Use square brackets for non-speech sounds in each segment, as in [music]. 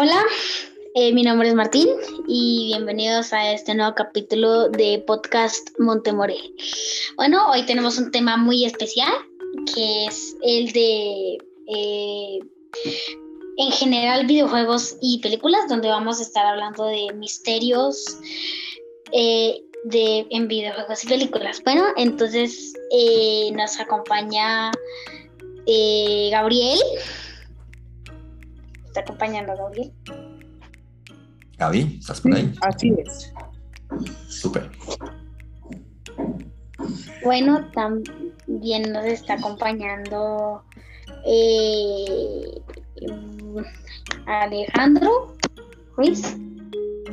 Hola, eh, mi nombre es Martín y bienvenidos a este nuevo capítulo de podcast Montemore. Bueno, hoy tenemos un tema muy especial que es el de, eh, en general, videojuegos y películas, donde vamos a estar hablando de misterios eh, de, en videojuegos y películas. Bueno, entonces nos acompaña Gabriel está acompañando a Gabriel. Gaby, ¿estás por ahí? Así es. Súper. Bueno, también nos está acompañando eh, Alejandro Ruiz.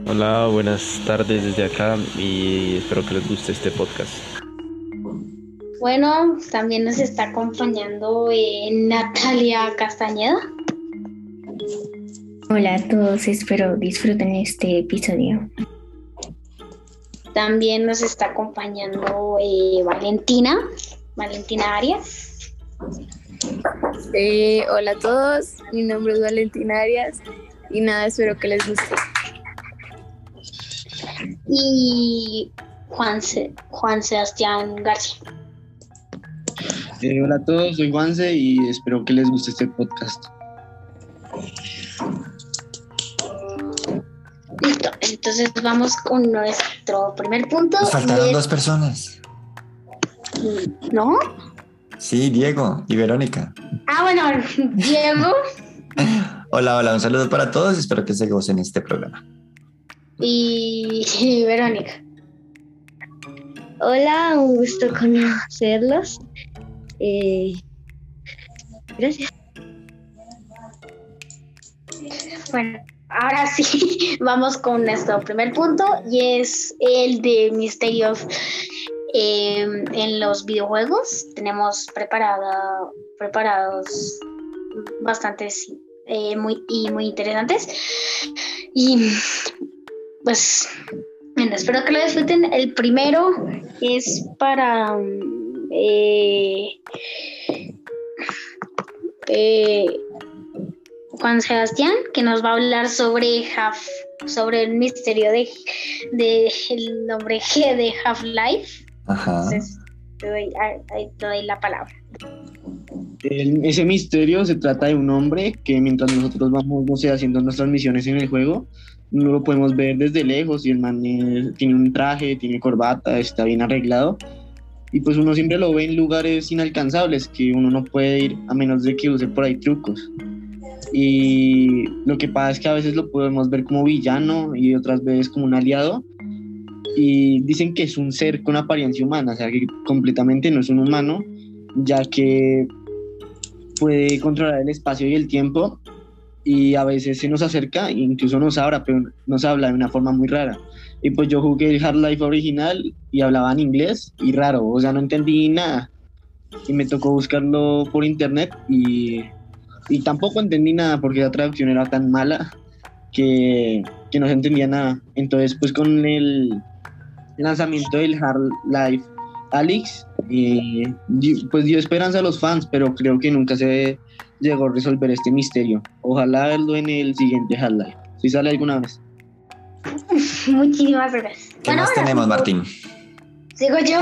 Hola, buenas tardes desde acá y espero que les guste este podcast. Bueno, también nos está acompañando eh, Natalia Castañeda. Hola a todos, espero disfruten este episodio. También nos está acompañando eh, Valentina, Valentina Arias. Eh, hola a todos, mi nombre es Valentina Arias y nada, espero que les guste. Y Juan, Juan Sebastián García. Eh, hola a todos, soy Juanse y espero que les guste este podcast. Entonces vamos con nuestro primer punto. Nos faltaron dos personas. ¿No? Sí, Diego y Verónica. Ah, bueno, Diego. [laughs] hola, hola, un saludo para todos. Espero que se gocen este programa. Y, [laughs] Verónica. Hola, un gusto conocerlos. Eh, gracias. Bueno, ahora sí, [laughs] vamos con nuestro primer punto y es el de misterios em, en los videojuegos. Tenemos preparado, preparados bastantes eh, muy, y muy interesantes. Y pues, bueno, espero que lo disfruten. El primero es para... Eh, eh, Juan Sebastián, que nos va a hablar sobre Half, sobre el misterio de, de el nombre G de Half-Life. Entonces, te doy, te doy la palabra. ese misterio se trata de un hombre que mientras nosotros vamos, no sé, haciendo nuestras misiones en el juego, no lo podemos ver desde lejos y el man tiene un traje, tiene corbata, está bien arreglado. Y pues uno siempre lo ve en lugares inalcanzables que uno no puede ir a menos de que use por ahí trucos. Y lo que pasa es que a veces lo podemos ver como villano y otras veces como un aliado. Y dicen que es un ser con apariencia humana, o sea que completamente no es un humano, ya que puede controlar el espacio y el tiempo y a veces se nos acerca, incluso nos habla, pero nos habla de una forma muy rara. Y pues yo jugué el Hard Life original y hablaba en inglés y raro, o sea, no entendí nada. Y me tocó buscarlo por internet y y tampoco entendí nada porque la traducción era tan mala que, que no se entendía nada. Entonces, pues con el lanzamiento del Hard Life Alex, eh, pues dio esperanza a los fans, pero creo que nunca se llegó a resolver este misterio. Ojalá verlo en el siguiente Hard Life. Si sale alguna vez. [laughs] Muchísimas gracias. ¿Qué más tenemos, Martín? Sigo yo.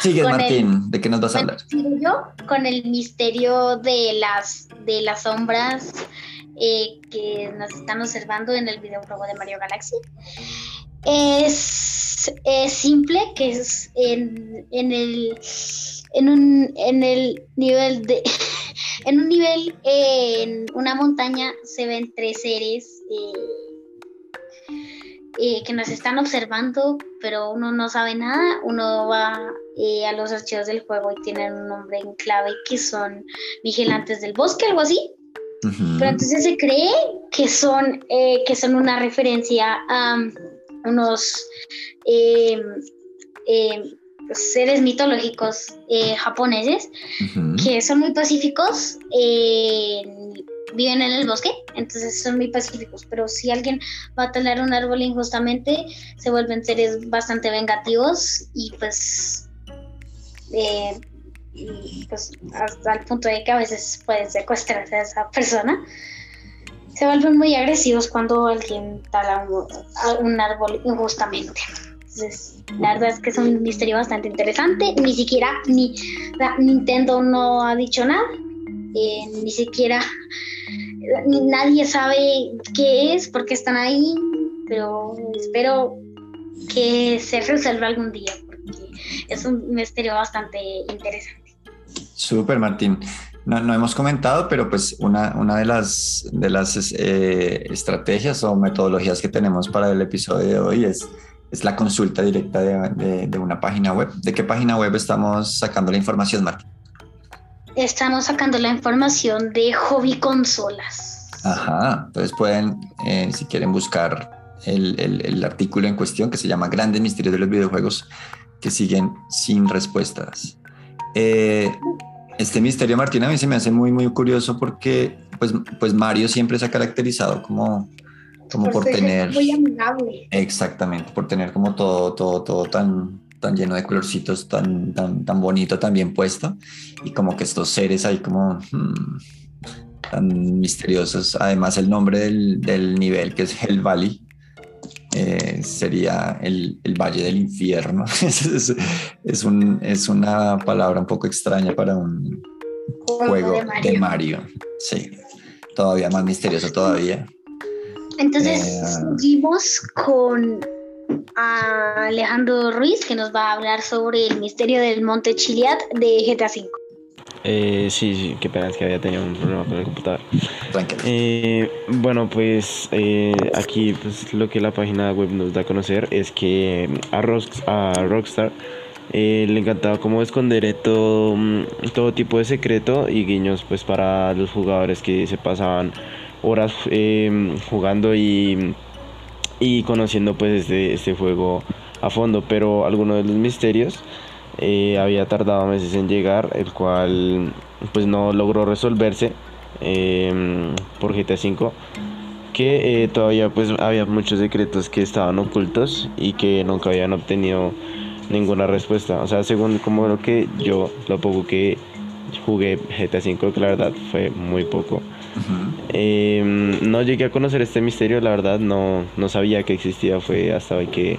Sigue, Martín. ¿De qué nos vas a hablar? Sigo yo con el misterio de las, de las sombras eh, que nos están observando en el videojuego de Mario Galaxy. Es, simple, que es en, el en un, en el nivel de [laughs] en un nivel en una montaña se ven tres seres eh, eh, que nos están observando, pero uno no sabe nada, uno va eh, a los archivos del juego y tienen un nombre en clave que son vigilantes del bosque, algo así. Pero entonces se cree que son, eh, que son una referencia a unos em, em, seres mitológicos japoneses que son muy pacíficos viven en el bosque, entonces son muy pacíficos, pero si alguien va a talar un árbol injustamente, se vuelven seres bastante vengativos y pues, eh, pues hasta el punto de que a veces pueden secuestrarse a esa persona. se vuelven muy agresivos cuando alguien tala un, un árbol injustamente. Entonces, la verdad es que es un misterio bastante interesante. Ni siquiera ni Nintendo no ha dicho nada. Ni siquiera nadie sabe qué es, por qué están ahí. Pero espero que se resuelva algún día, porque es un misterio bastante interesante. Súper, Martín. No, no hemos comentado, pero pues una, una de las, de las eh, estrategias o metodologías que tenemos para el episodio de hoy es, es la consulta directa de, de- de una página web. ¿De qué página web estamos sacando la información, Martín? Estamos sacando la información de hobby consolas. Ajá, entonces pueden, eh, si quieren buscar el, el- el artículo en cuestión que se llama Grandes Misterios de los Videojuegos que siguen sin respuestas. Eh, este misterio, Martín, a mí se me hace muy, muy curioso porque pues, pues Mario siempre se ha caracterizado como, como por ser tener... Muy amigable. Exactamente, por tener como todo, todo, todo tan, tan lleno de colorcitos, tan, tan, tan bonito, tan bien puesto, y como que estos seres ahí como hmm, tan misteriosos. Además, el nombre del, del nivel, que es Hell Valley, eh, sería el, el Valle del Infierno. [laughs] es, es- es un- es una palabra un poco extraña para un juego de. Mario. Sí, todavía más misterioso todavía. Entonces Eh, seguimos con a Alejandro Ruiz que nos va a hablar sobre el misterio del Monte Chiliad de GTA V. Eh, sí, sí, qué pena es que había tenido un problema con el computador. Eh, bueno, pues eh, aquí pues, lo que la página web nos da a conocer es que a, Rox- a Rockstar eh, le encantaba como esconder todo, mm, todo tipo de secreto y guiños pues para los jugadores que se pasaban horas eh, jugando y, y conociendo pues este, este juego a fondo, pero algunos de los misterios eh, había tardado meses en llegar, el cual pues no logró resolverse eh, por GTA V que eh, todavía pues había muchos secretos que estaban ocultos y que nunca habían obtenido ninguna respuesta o sea según como lo que yo lo poco que jugué GTA V que la verdad fue muy poco. Eh, no llegué a conocer este misterio, la verdad, no, no sabía que existía, fue hasta hoy que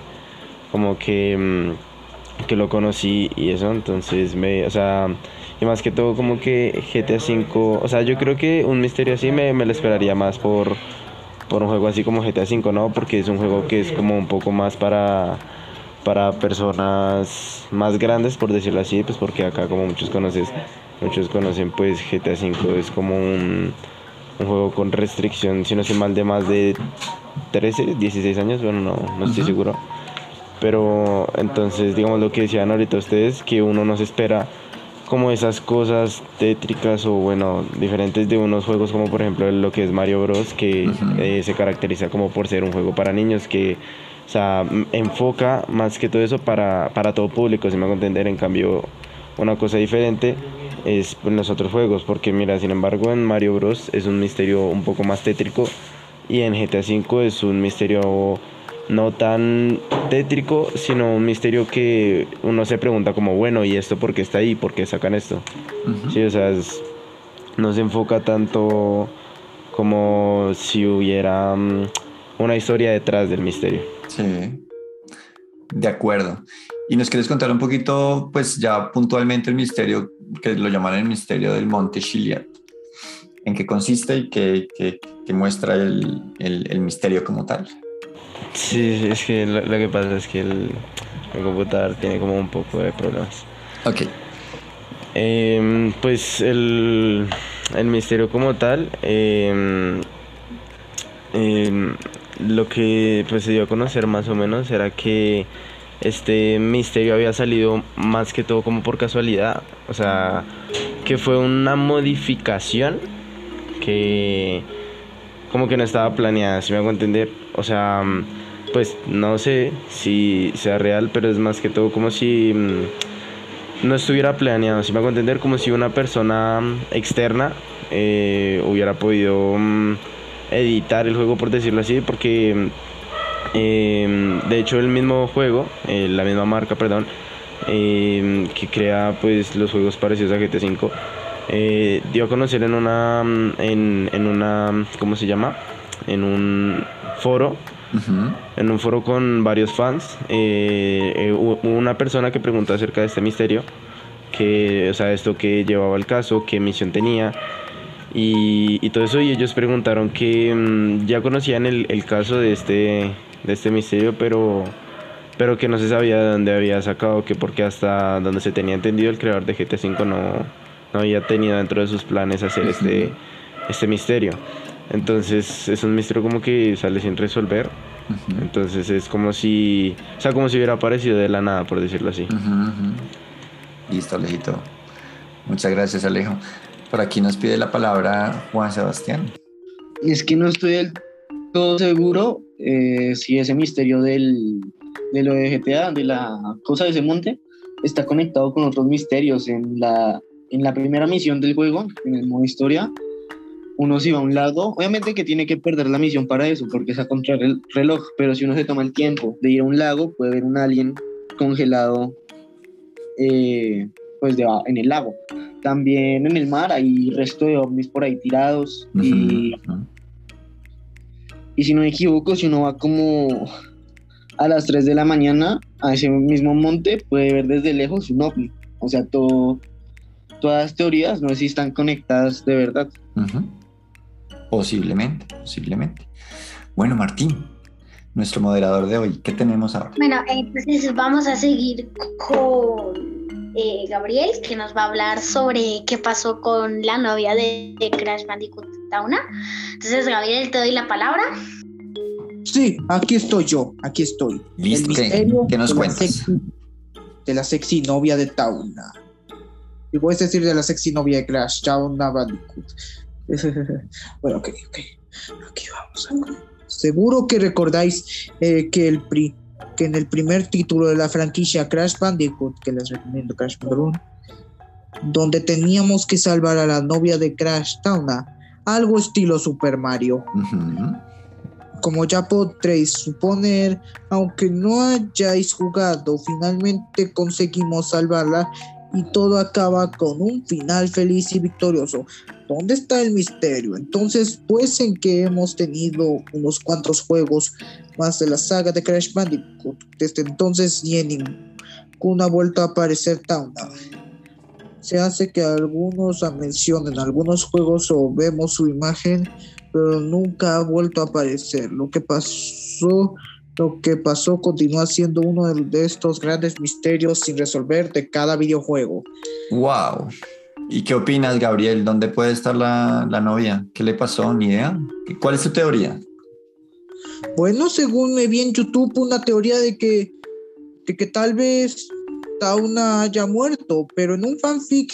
como que, mm, que lo conocí y eso, entonces me, o sea, y más que todo como que GTA V, o sea, yo creo que un misterio así me, me lo esperaría más por, por un juego así como GTA V, ¿no? Porque es un juego que es como un poco más para para personas más grandes por decirlo así pues porque acá como muchos conoces muchos conocen pues GTA V es como un, un juego con restricción si no estoy mal de más de 13 16 años bueno no no estoy Ujú. seguro pero entonces digamos lo que decían ahorita ustedes que uno no se espera como esas cosas tétricas o bueno diferentes de unos juegos como por ejemplo lo que es Mario Bros que Ujú. eh, se caracteriza como por ser un juego para niños que o sea, enfoca más que todo eso para, para todo público, si me hago entender. En cambio, una cosa diferente es en los otros juegos, porque mira, sin embargo, en Mario Bros. es un misterio un poco más tétrico y en GTA V es un misterio no tan tétrico, sino un misterio que uno se pregunta como, bueno, ¿y esto por qué está ahí? ¿Por qué sacan esto? Sí, o sea, es- no se enfoca tanto como si hubiera mm, una historia detrás del misterio. Sí, de acuerdo. Y nos quieres contar un poquito, pues ya puntualmente el misterio, que lo llaman el misterio del Monte Chiliad. ¿En qué consiste y qué, qué- qué muestra el, el- el misterio como tal? Sí, sí, es que lo, lo que pasa es que el, el computador tiene como un poco de problemas. Ok, Em, pues el, el misterio como tal, em, em, lo que pues se dio a conocer más o menos era que este misterio había salido más que todo como por casualidad, o sea, que fue una modificación que como que no estaba planeada, si me hago entender, o sea, pues no sé si sea real, pero es más que todo como si mm, no estuviera planeado, si me hago entender, como si una persona externa eh, hubiera podido mm, editar el juego, por decirlo así, porque mm, eh, de hecho el mismo juego, eh, la misma marca, perdón, eh, que crea pues los juegos parecidos a GTA V, eh, dio a conocer en una, en, en una, ¿cómo se llama? en un foro, en un foro con varios fans, eh, hubo una persona que preguntó acerca de este misterio, que, o sea, esto que llevaba el caso, qué misión tenía. Y, y todo eso, y ellos preguntaron que mm, ya conocían el, el caso de este, de este misterio, pero, pero que no se sabía de dónde había sacado, que porque hasta donde se tenía entendido el creador de GTA V no, no había tenido dentro de sus planes hacer este, este misterio. Entonces es un misterio como que sale sin resolver. Entonces es como si, o sea, como si hubiera aparecido de la nada, por decirlo así. Listo, Alejito. Muchas gracias, Alejo. Por aquí nos pide la palabra Juan Sebastián. Es que no estoy del todo seguro eh, si ese misterio del, de lo de GTA, de la cosa de ese monte, está conectado con otros misterios. En la, en la primera misión del juego, en el modo historia, uno se va a un lago. Obviamente que tiene que perder la misión para eso, porque es a contra el reloj, pero si uno se toma el tiempo de ir a un lago, puede ver un alien congelado eh, pues de- en el lago. También en el mar hay resto de ovnis por ahí tirados. Y si no me equivoco, si uno va como a las 3 de la mañana a ese mismo monte, puede ver desde lejos un ovni. O sea, todo, todas las teorías no sé si están conectadas de verdad. Posiblemente, posiblemente. Bueno, Martín, nuestro moderador de hoy, ¿qué tenemos ahora? Bueno, entonces vamos a seguir con eh, Gabriel, que nos va a hablar sobre qué pasó con la novia de, de Crash Bandicoot Tauna. Entonces, Gabriel, te doy la palabra. Sí, aquí estoy yo, aquí estoy. Listo, El ¿qué- misterio qué nos sexy- de la sexy novia de Tauna. Y a decir de la sexy novia de Crash, Tauna Bandicoot. [laughs] bueno, ok, ok. Aquí vamos. a- Seguro que recordáis eh, que, el pri- que en el primer título de la franquicia Crash Bandicoot, que les recomiendo Crash Bandicoot, donde teníamos que salvar a la novia de Crash Tauna, algo estilo Super Mario como ya podréis suponer, aunque no hayáis jugado, finalmente conseguimos salvarla y todo acaba con un final feliz y victorioso. ¿Dónde está el misterio? Entonces, pues en que hemos tenido unos cuantos juegos más de la saga de Crash Bandicoot. Desde entonces ni en ninguna ha vuelto a aparecer Tauna. Se hace que algunos la mencionen algunos juegos o vemos su imagen pero nunca ha vuelto a aparecer. Lo que pasó, lo que pasó continúa siendo uno de, estos grandes misterios sin resolver de cada videojuego. Wow. ¿Y qué opinas, Gabriel? ¿Dónde puede estar la, la novia? ¿Qué le pasó? ¿Ni idea? ¿Cuál es tu teoría? Bueno, según me vi en YouTube una teoría de que, de que tal vez Tauna haya muerto, pero en un fanfic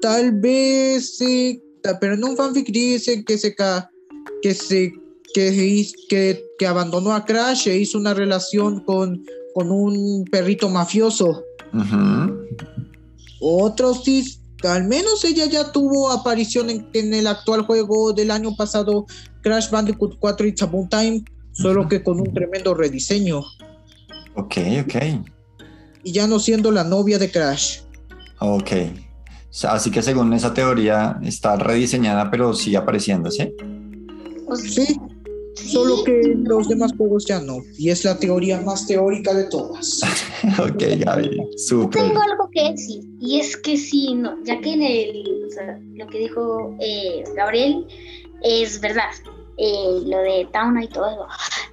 tal vez sí, pero en un fanfic dice que se ca- que se que, que, que abandonó a Crash e hizo una relación con, con un perrito mafioso. Ujú. Otros sí, al menos ella ya tuvo aparición en, en el actual juego del año pasado, Crash Bandicoot 4 It's About Time, solo que con un tremendo rediseño. Ok, ok. Y ya no siendo la novia de Crash. Ok. Así que según esa teoría está rediseñada, pero sigue apareciendo, ¿sí? O Sí, sí, solo que los demás juegos ya no. Y es la teoría más teórica de todas. [laughs] ok, Gaby. Súper. Tengo algo que decir, y es que sí, no, ya que en el, o sea, lo que dijo eh, Gabriel es verdad, eh, lo de Tauna y todo eso,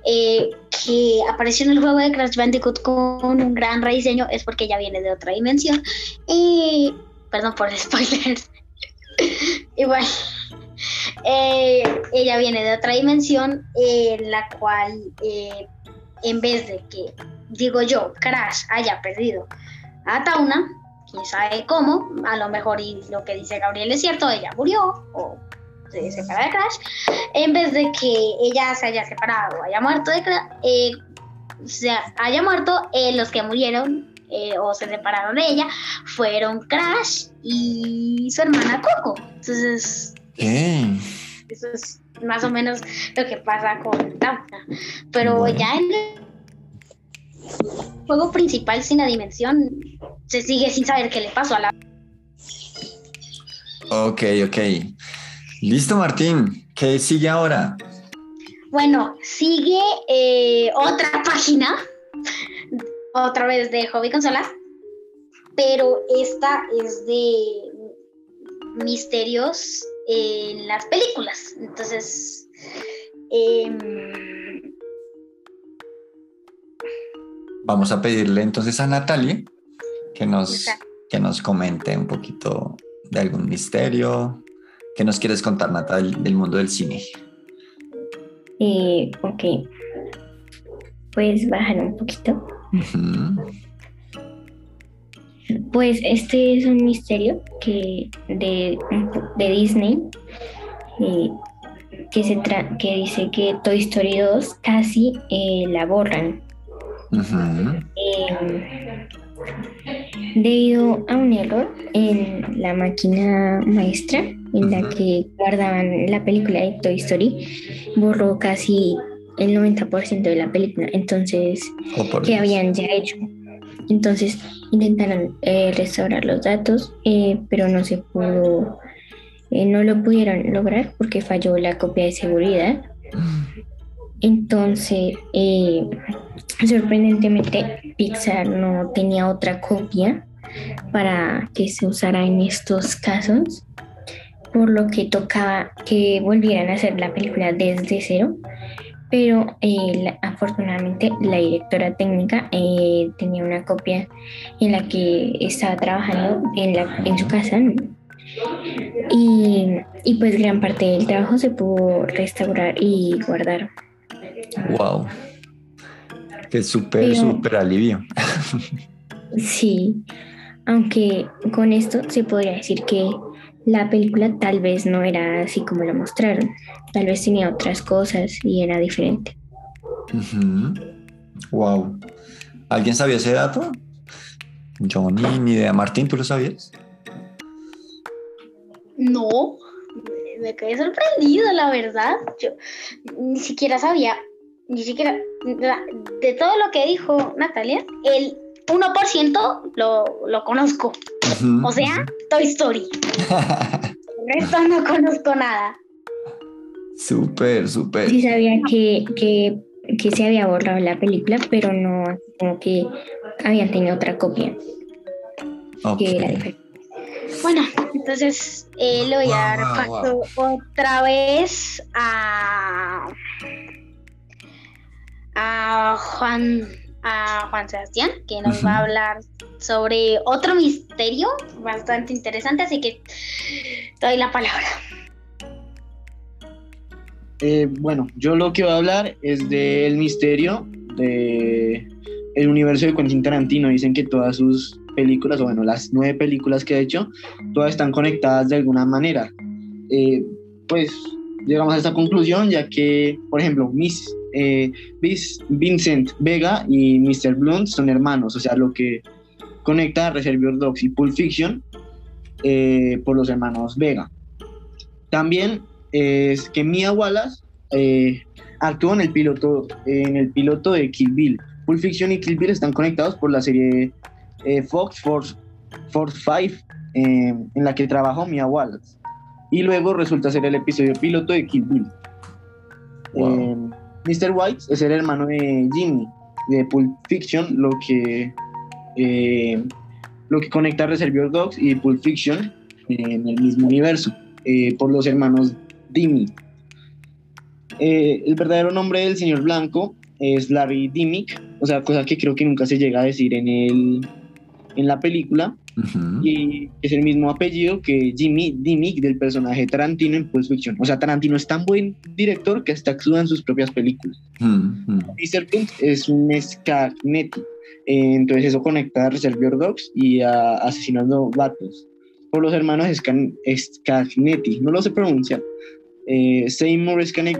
eh, que apareció en el juego de Crash Bandicoot con un gran rediseño, es porque ya viene de otra dimensión, y perdón por el [laughs] spoiler, igual, eh, ella viene de otra dimensión en la cual, en vez de que digo yo, Crash haya perdido a Tauna, quién sabe cómo, a lo mejor y lo que dice Gabriel es cierto, ella murió o se separó de Crash, en vez de que ella se haya separado o haya muerto de Crash, eh, o sea, haya muerto, eh, los que murieron eh, o se separaron de ella fueron Crash y su hermana Coco. Entonces, eso es más o menos lo que pasa con Tauna. Pero Bueno. ya en el juego principal sin la dimensión se sigue sin saber qué le pasó a la... Ok, ok. Listo, Martín. ¿Qué sigue ahora? Bueno, sigue eh, otra página, otra vez de Hobby Consolas, pero esta es de misterios en las películas. Entonces, em, Vamos a pedirle entonces a Natalie que nos, que nos comente un poquito de algún misterio. ¿Qué nos quieres contar, Natalie, del mundo del cine? Eh, ok. Puedes bajar un poquito. Pues este es un misterio que de, de Disney eh, que, se tra- que dice que Toy Story 2 casi eh, la borran eh, debido a un error en la máquina maestra en la que guardaban la película de Toy Story borró casi el 90% de la película entonces Oh, que habían ya hecho. Entonces intentaron eh, restaurar los datos, eh, pero no se pudo, eh, no lo pudieron lograr porque falló la copia de seguridad. Entonces, eh, sorprendentemente, Pixar no tenía otra copia para que se usara en estos casos, por lo que tocaba que volvieran a hacer la película desde cero pero eh, afortunadamente la directora técnica eh, tenía una copia en la que estaba trabajando en, su casa y pues gran parte del trabajo se pudo restaurar y guardar. Wow. Qué súper, súper alivio. Sí, aunque con esto se podría decir que la película tal vez no era así como la mostraron, tal vez tenía otras cosas y era diferente. Wow. ¿Alguien sabía ese dato? Yo ni, ni idea. Martín, ¿tú lo sabías? no, me- me quedé sorprendido, la verdad. Yo ni siquiera sabía, ni siquiera, la- de todo lo que dijo Natalia, el 1% lo, lo conozco. O sea, Toy Story. El resto no conozco nada. Súper, súper. Sí sabía que, que, que se había borrado la película, pero no así como que habían tenido otra copia Ok. que era diferente. Bueno, entonces eh, le voy a dar Wow, paso otra vez a, a Juan a Juan Sebastián, que nos va a hablar sobre otro misterio bastante interesante, así que doy la palabra. Eh, bueno, yo lo que voy a hablar es del misterio de el universo de Quentin Tarantino. Dicen que todas sus películas, o bueno, las nueve películas que ha hecho, todas están conectadas de alguna manera. Eh, pues llegamos a esta conclusión ya que, por ejemplo, Miss, eh, Vincent Vega y Mr. Blunt son hermanos, o sea, lo que conecta a Reservoir Dogs y Pulp Fiction eh, por los hermanos Vega. También es que Mia Wallace eh, actuó en el piloto en el piloto de Kill Bill. Pulp Fiction y Kill Bill están conectados por la serie Fox Force, Force 5 eh, en la que trabajó Mia Wallace. Y luego resulta ser el episodio piloto de Kill Bill. Wow. Mr. White es el hermano de Jimmy de Pulp Fiction, lo que eh, lo que conecta Reservoir Dogs y Pulp Fiction en el mismo universo eh, por los hermanos Dimi. Eh, el verdadero nombre del señor blanco es Larry Dimmick, o sea, cosa que creo que nunca se llega a decir en, el, en la película, Ujú. y es el mismo apellido que Jimmy Dimmick del personaje Tarantino en Pulp Fiction. O sea, Tarantino es tan buen director que hasta actúa en sus propias películas. Mr. Blunt es un Scagnetti, eh, entonces eso conecta a Reservoir Dogs y a Asesinando Vatos. Por los hermanos Scan- Scagnetti, no lo sé pronunciar. Eh, Seymour Scan-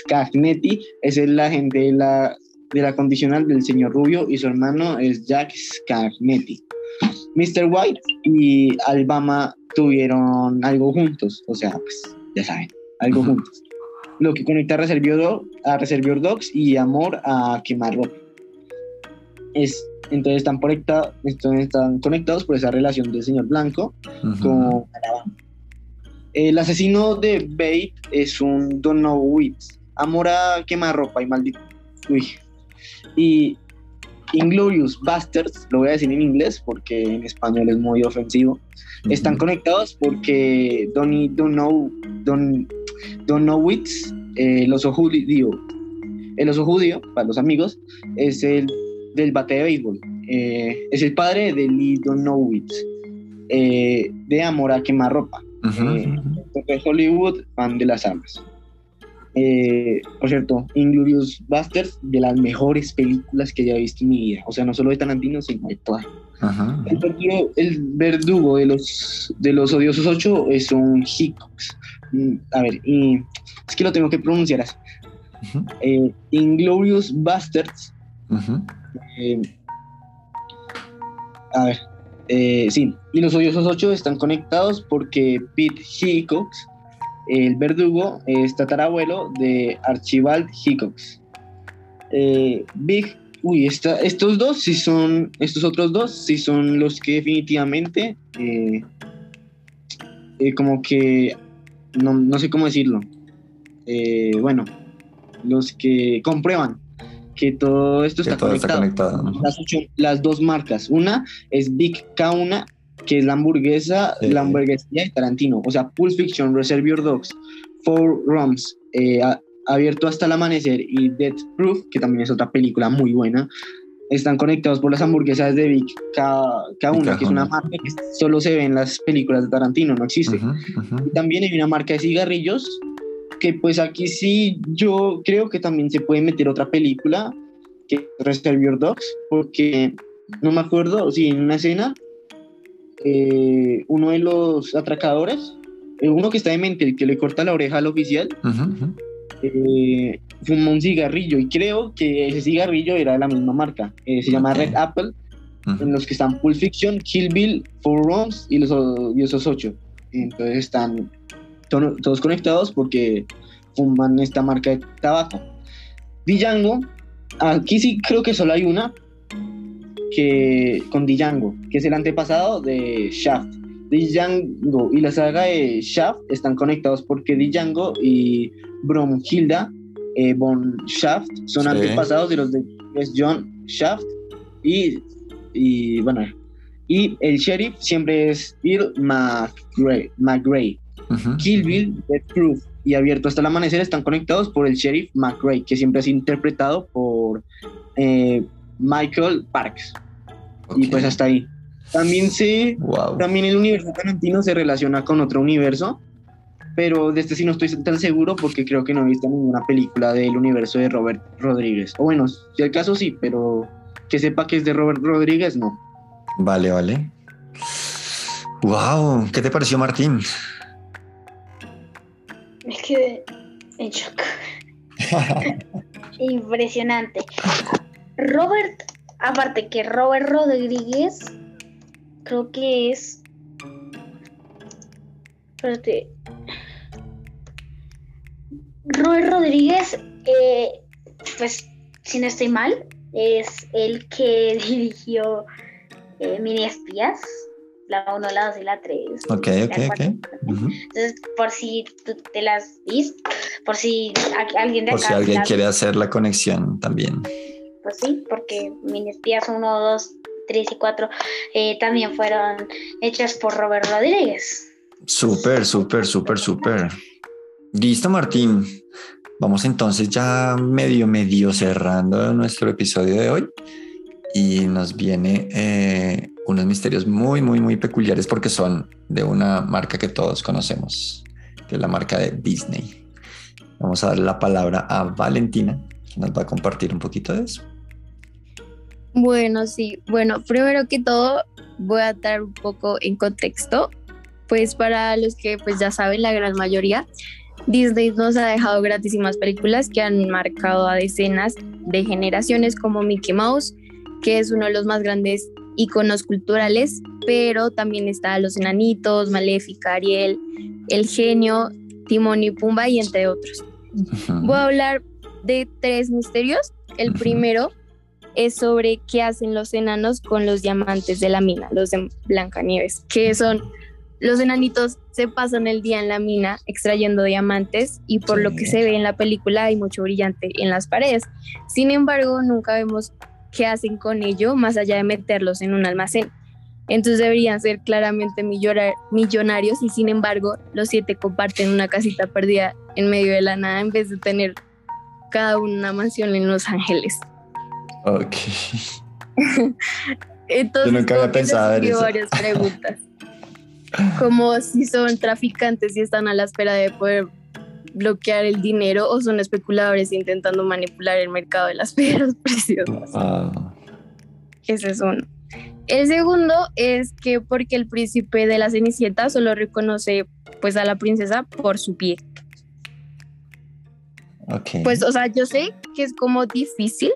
Scagnetti es el agente de la, de la condicional del señor Rubio y su hermano es Jack Scagnetti. Mr. White y Alabama tuvieron algo juntos, o sea, pues ya saben, algo juntos. Lo que conecta a Reservoir, Dog- a Reservoir Dogs y Amor a Quemar Ropa. Es, entonces están, conecta- entonces están conectados por esa relación del señor Blanco con Alabama. El asesino de Bate es un Donowitz, Amor a quemarropa y maldito. Uy. Y Inglorious Bastards, lo voy a decir en inglés porque en español es muy ofensivo. Están conectados porque Donny Don't Know, Don, Don't Know It, eh, el oso judío, el oso judío, para los amigos, es el del bate de béisbol. Eh, es el padre de Lee Don't Know It, eh, de Amor a quemarropa. Ujú, Eh, de Hollywood, fan de las armas. Eh, por cierto, Inglorious Bastards, de las mejores películas que haya visto en mi vida. O sea, no solo de Tarantino, sino de todas. Ajá. El verdugo, el verdugo de los, de los odiosos ocho es un Hickox. Mm, A ver, y es que lo tengo que pronunciar así. Eh, Inglorious Bastards. eh, a ver, eh, sí. Y los odiosos ocho están conectados porque Pete Hickox, el verdugo, es tatarabuelo de Archibald Hickox. Eh, Big Uy, esta- estos dos sí son, estos otros dos sí son los que definitivamente, eh, eh, como que, no, no sé cómo decirlo, bueno, los que comprueban que todo esto Que está todo conectado. está conectado. ¿no? Las, ocho- las dos marcas, una es Big Kauna, que es la hamburguesa, Sí. la hamburguesía de Tarantino, o sea, Pulp Fiction, Reserve Your Dogs, Four Rums, eh, Abierto hasta el amanecer y Death Proof, que también es otra película muy buena, están conectados por las hamburguesas de Big Ka- Kauna, que es una marca que solo se ve en las películas de Tarantino, no existe. Ujú, ujú. Y también hay una marca de cigarrillos que pues aquí sí yo creo que también se puede meter otra película que es Reserve Your Dogs porque no me acuerdo si en una escena eh, uno de los atracadores eh, uno que está de mente el que le corta la oreja al oficial Ujú, ujú. eh, fuma un cigarrillo y creo que ese cigarrillo era de la misma marca Eh, se llama Ok. Red Apple Ujú. en los que están Pulp Fiction, Kill Bill, Four Rooms y los odiosos ocho. Entonces están to- todos conectados porque fuman esta marca de tabaco. Django, aquí sí creo que solo hay una que con Django, que es el antepasado de Shaft. Django y la saga de Shaft están conectados porque Django y Bromhilda eh, von Shaft son Sí. antepasados de los de John Shaft y, y bueno y el sheriff siempre es Earl McGray, McGray. Ujú. Kill Bill, Death Proof y Abierto hasta el amanecer están conectados por el sheriff McGray, que siempre es interpretado por eh, Michael Parks. Y Ok. pues hasta ahí. También se, Wow. también el universo Tarantino se relaciona con otro universo, pero de este sí no estoy tan seguro porque creo que no he visto ninguna película del universo de Robert Rodríguez. O bueno, si al caso sí, pero que sepa que es de Robert Rodríguez, no. Vale, vale. Wow. ¿Qué te pareció, Martín? Me quedé en shock. [laughs] Impresionante. Robert, aparte que Robert Rodríguez, creo que es. Espérate. Robert Rodríguez, eh, pues, si no estoy mal, es el que [laughs] dirigió eh, Mini Espías, la 1, la 2 y la 3. Ok, la ok, cuatro. ok. Ujú. Entonces, por si tú te las viste, por si alguien de Por acá. si alguien las- quiere hacer la conexión también. Pues sí, porque Mini Espías 1, 2, 3 y 4 eh, también fueron hechas por Robert Rodríguez. Súper, súper, súper, súper. Listo, Martín. Vamos entonces ya medio, medio cerrando nuestro episodio de hoy. Y nos viene eh, unos misterios muy, muy, muy peculiares porque son de una marca que todos conocemos, que es la marca de Disney. Vamos a dar la palabra a Valentina, que nos va a compartir un poquito de eso. Bueno, sí. Bueno, primero que todo voy a dar un poco en contexto. Pues para los que pues ya saben, la gran mayoría, Disney nos ha dejado gratísimas películas que han marcado a decenas de generaciones como Mickey Mouse, que es uno de los más grandes iconos culturales, pero también está Los Enanitos, Maléfica, Ariel, El Genio, Timón y Pumba y entre otros. Voy a hablar de tres misterios. El primero es sobre qué hacen los enanos con los diamantes de la mina, los de Blancanieves, que son los enanitos se pasan el día en la mina extrayendo diamantes y por lo que se ve en la película hay mucho brillante en las paredes. Sin embargo, nunca vemos qué hacen con ello más allá de meterlos en un almacén. Entonces deberían ser claramente millonarios y sin embargo los siete comparten una casita perdida en medio de la nada en vez de tener cada uno una mansión en Los Ángeles. Ok. [laughs] Entonces, Yo nunca había pensado en eso. varias preguntas. Como si son traficantes y están a la espera de poder bloquear el dinero o son especuladores intentando manipular el mercado de las [laughs] piedras preciosas. Ah, Ese es uno. El segundo es que porque el príncipe de la Cenicienta solo reconoce pues a la princesa por su pie. ok. Pues, o sea, yo sé que es como difícil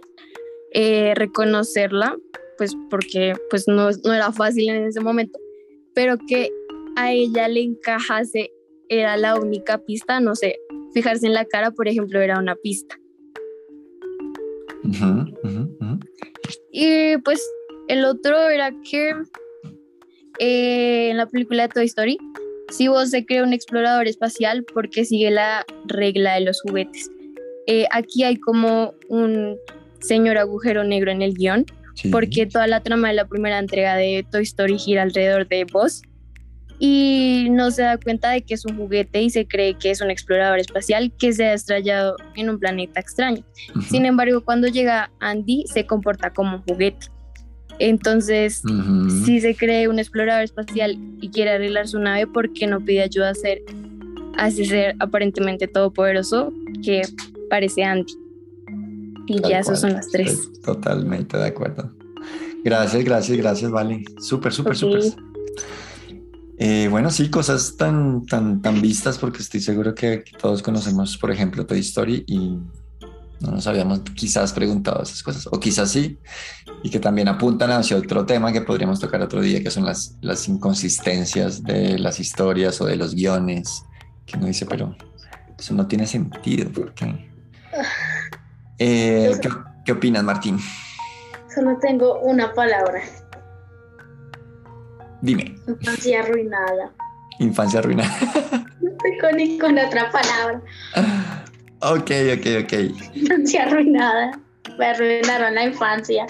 eh, reconocerla, pues porque pues no, no era fácil en ese momento, pero que a ella le encajase era la única pista, no sé, fijarse en la cara, por ejemplo, era una pista. Y pues el otro era que eh, en la película de Toy Story, si vos se crea un explorador espacial porque sigue la regla de los juguetes. Eh, aquí hay como un señor agujero negro en el guion, Sí. porque toda la trama de la primera entrega de Toy Story gira alrededor de Buzz y no se da cuenta de que es un juguete y se cree que es un explorador espacial que se ha estrellado en un planeta extraño. Sin embargo, cuando llega Andy, se comporta como un juguete. Entonces, ujú. si se cree un explorador espacial y quiere arreglar su nave, ¿por qué no pide ayuda a, ser, a ese ser aparentemente todopoderoso que parece Andy? Y Tal ya, esos cual, son las tres. estoy Totalmente de acuerdo. Gracias, gracias, gracias, Vale. Súper, súper, Ok. súper. Eh, bueno, sí, cosas tan, tan, tan vistas, porque estoy seguro que todos conocemos, por ejemplo, Toy Story y no nos habíamos quizás preguntado esas cosas, o quizás sí, y que también apuntan hacia otro tema que podríamos tocar otro día, que son las, las inconsistencias de las historias o de los guiones, que uno dice, pero eso no tiene sentido, ¿por qué? Eh, ¿qué, qué opinas, Martín? Solo tengo una palabra. Dime, Infancia arruinada. infancia arruinada. No tengo ninguna otra palabra. ok, ok, ok. Infancia arruinada. Me arruinaron la infancia.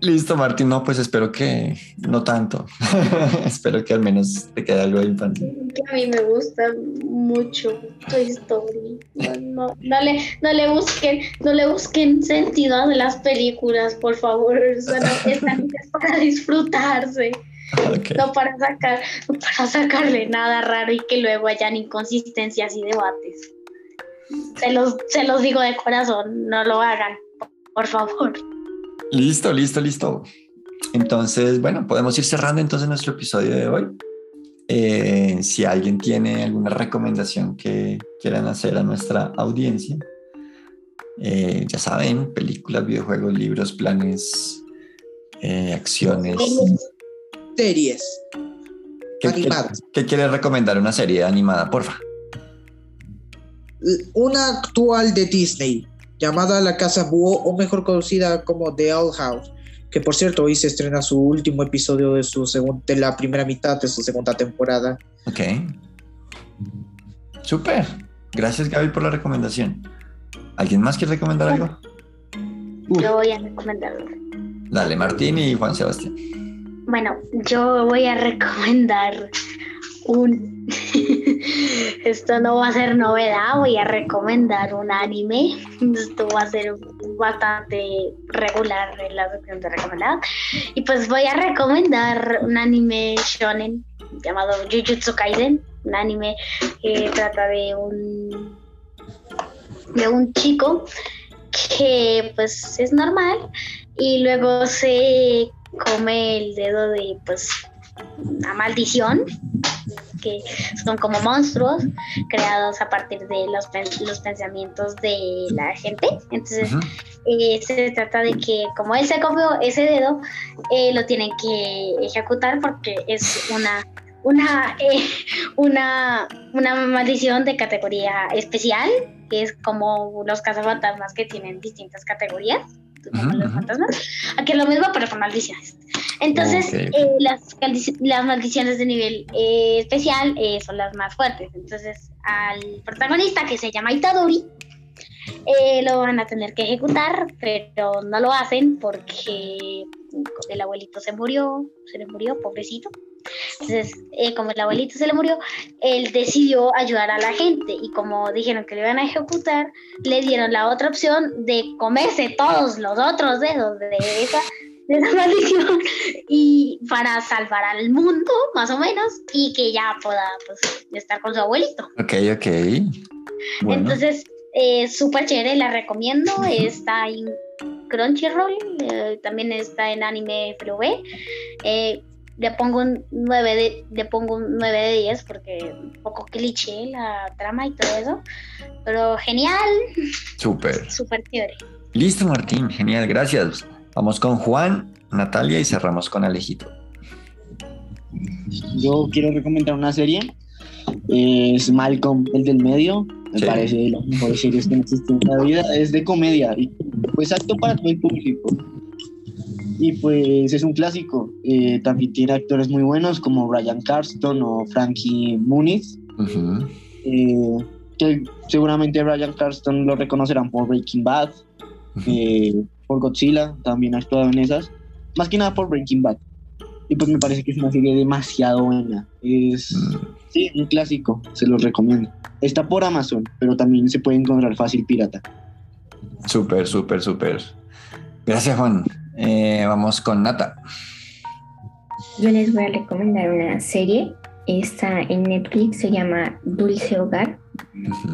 Listo, Martín. No, pues espero que no tanto. [laughs] espero que al menos te quede algo de infancia. Que a mí me gusta mucho Toy Story. No, no, no le, no le busquen, no le busquen sentido a las películas, por favor. Están [laughs] para disfrutarse. No para sacar, no para sacarle nada raro y que luego hayan inconsistencias y debates. Se los, se los digo de corazón, no lo hagan, por favor. Listo, listo, listo. Entonces, bueno, podemos ir cerrando entonces nuestro episodio de hoy. Eh, si alguien tiene alguna recomendación que quieran hacer a nuestra audiencia, eh, ya saben, películas, videojuegos, libros, planes, eh, acciones. Series. ¿Qué, qué, Animadas. qué quieres recomendar? Una serie animada, porfa. Una actual de Disney llamada La Casa Búho o mejor conocida como The Owl House, que por cierto hoy se estrena su último episodio de, su de la primera mitad de su segunda temporada. Ok. Súper. Gracias, Gaby, por la recomendación. ¿Alguien más quiere recomendar algo? Yo voy a recomendarlo. Dale, Martín y Juan Sebastián. Bueno, yo voy a recomendar un... [laughs] Esto no va a ser novedad, voy a recomendar un anime. Esto va a ser bastante regular en la sección de recomendado. Y pues voy a recomendar un anime shonen llamado Jujutsu Kaisen, un anime que trata de un de un chico que pues es normal y luego se come el dedo de pues una maldición que son como monstruos creados a partir de los, los pensamientos de la gente. Entonces eh, se trata de que como él se comió ese dedo eh, lo tienen que ejecutar porque es una una eh, una una maldición de categoría especial que es como los cazafantasmas que tienen distintas categorías los fantasmas. Aquí es lo mismo, pero con maldiciones. Entonces, eh, las, las maldiciones de nivel eh, especial eh, son las más fuertes. Entonces, al protagonista que se llama Itadori, lo van a tener que ejecutar, pero no lo hacen porque el abuelito se murió, se le murió, pobrecito. Entonces, eh, como el abuelito se le murió, él decidió ayudar a la gente y como dijeron que lo iban a ejecutar, le dieron la otra opción de comerse todos los otros dedos de esa, de esa maldición y para salvar al mundo, más o menos, y que ya pueda pues, estar con su abuelito. Ok, ok. Bueno, Entonces, eh, súper chévere, la recomiendo. Está en Crunchyroll, eh, también está en Anime FLV. Eh, le pongo un 9 de, le pongo un 9 de 10 porque un poco cliché la trama y todo eso. Pero genial, súper. súper chévere. Listo, Martín. Genial, gracias. Vamos con Juan, Natalia y cerramos con Alejito. Yo quiero recomendar una serie. Es Malcolm, el del medio. Me Sí. parece de las mejores series que existen en la vida. Es de comedia y pues apto para todo el público. Y pues es un clásico. Eh, también tiene actores muy buenos como Brian Carston o Frankie Muniz. Eh, que seguramente Brian Carston lo reconocerán por Breaking Bad, eh, por Godzilla, también ha actuado en esas. Más que nada por Breaking Bad. Y pues me parece que es una serie demasiado buena. Es Mm, sí, un clásico, se los recomiendo. Está por Amazon, pero también se puede encontrar fácil pirata. Súper, súper, súper. Gracias, Juan. Eh, vamos con Nata. Yo les voy a recomendar una serie. Está en Netflix, se llama Dulce Hogar.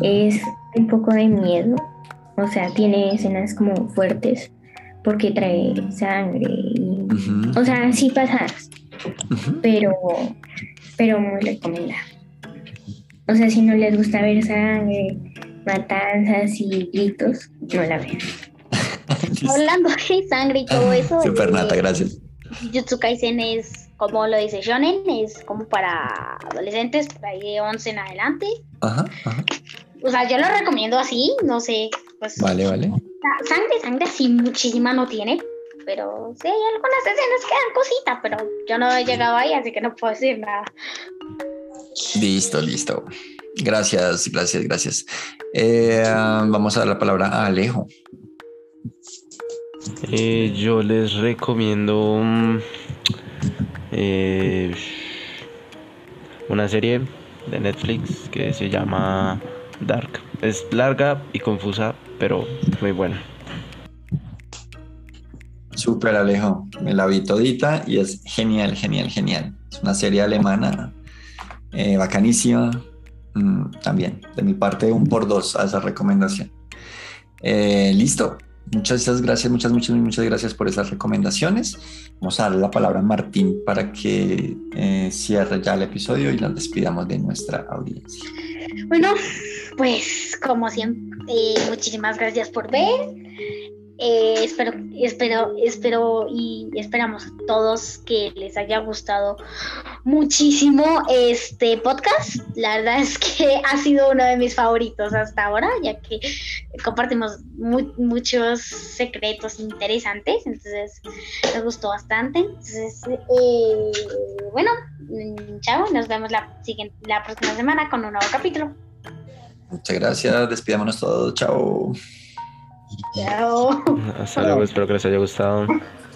Es un poco de miedo, o sea, tiene escenas como fuertes porque trae sangre y, o sea, sí pasadas, pero, pero muy recomendada. O sea, si no les gusta ver sangre, matanzas y gritos, no la vean. Hablando de sangre y todo eso. Súper, eh, Nata, gracias. Jujutsu Kaisen es, como lo dice Shonen, es como para adolescentes, por ahí de 11 en adelante. Ajá, ajá. O sea, yo lo recomiendo así, no sé, pues Vale, vale. sa- sangre, sangre sí muchísima no tiene, pero sí hay algunas escenas que dan cosita, pero yo no he llegado ahí, así que no puedo decir nada. Listo, listo. Gracias, gracias, gracias. Eh, vamos a dar la palabra a Alejo. Eh, yo les recomiendo mm, eh, una serie de Netflix que se llama Dark. Es larga y confusa, pero muy buena. Súper Alejo. Me la vi todita y es genial, genial, genial. Es una serie alemana eh, bacanísima. Mm, también, de mi parte, un por dos a esa recomendación. Listo. Muchas gracias, muchas, muchas, muchas gracias por esas recomendaciones. Vamos a darle la palabra a Martín para que eh, cierre ya el episodio y nos despidamos de nuestra audiencia. Bueno, pues como siempre, eh, muchísimas gracias por ver. Eh, espero, espero, espero y esperamos todos que les haya gustado muchísimo este podcast. La verdad es que [laughs] ha sido uno de mis favoritos hasta ahora, ya que compartimos mu- muchos secretos interesantes. Entonces, me gustó bastante. Entonces, eh, bueno, mm, chao. Nos vemos la, la próxima semana con un nuevo capítulo. Muchas gracias, despidámonos todos, chao. Chao. Hasta luego, espero que les haya gustado.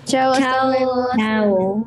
Chao, hasta luego. Chao.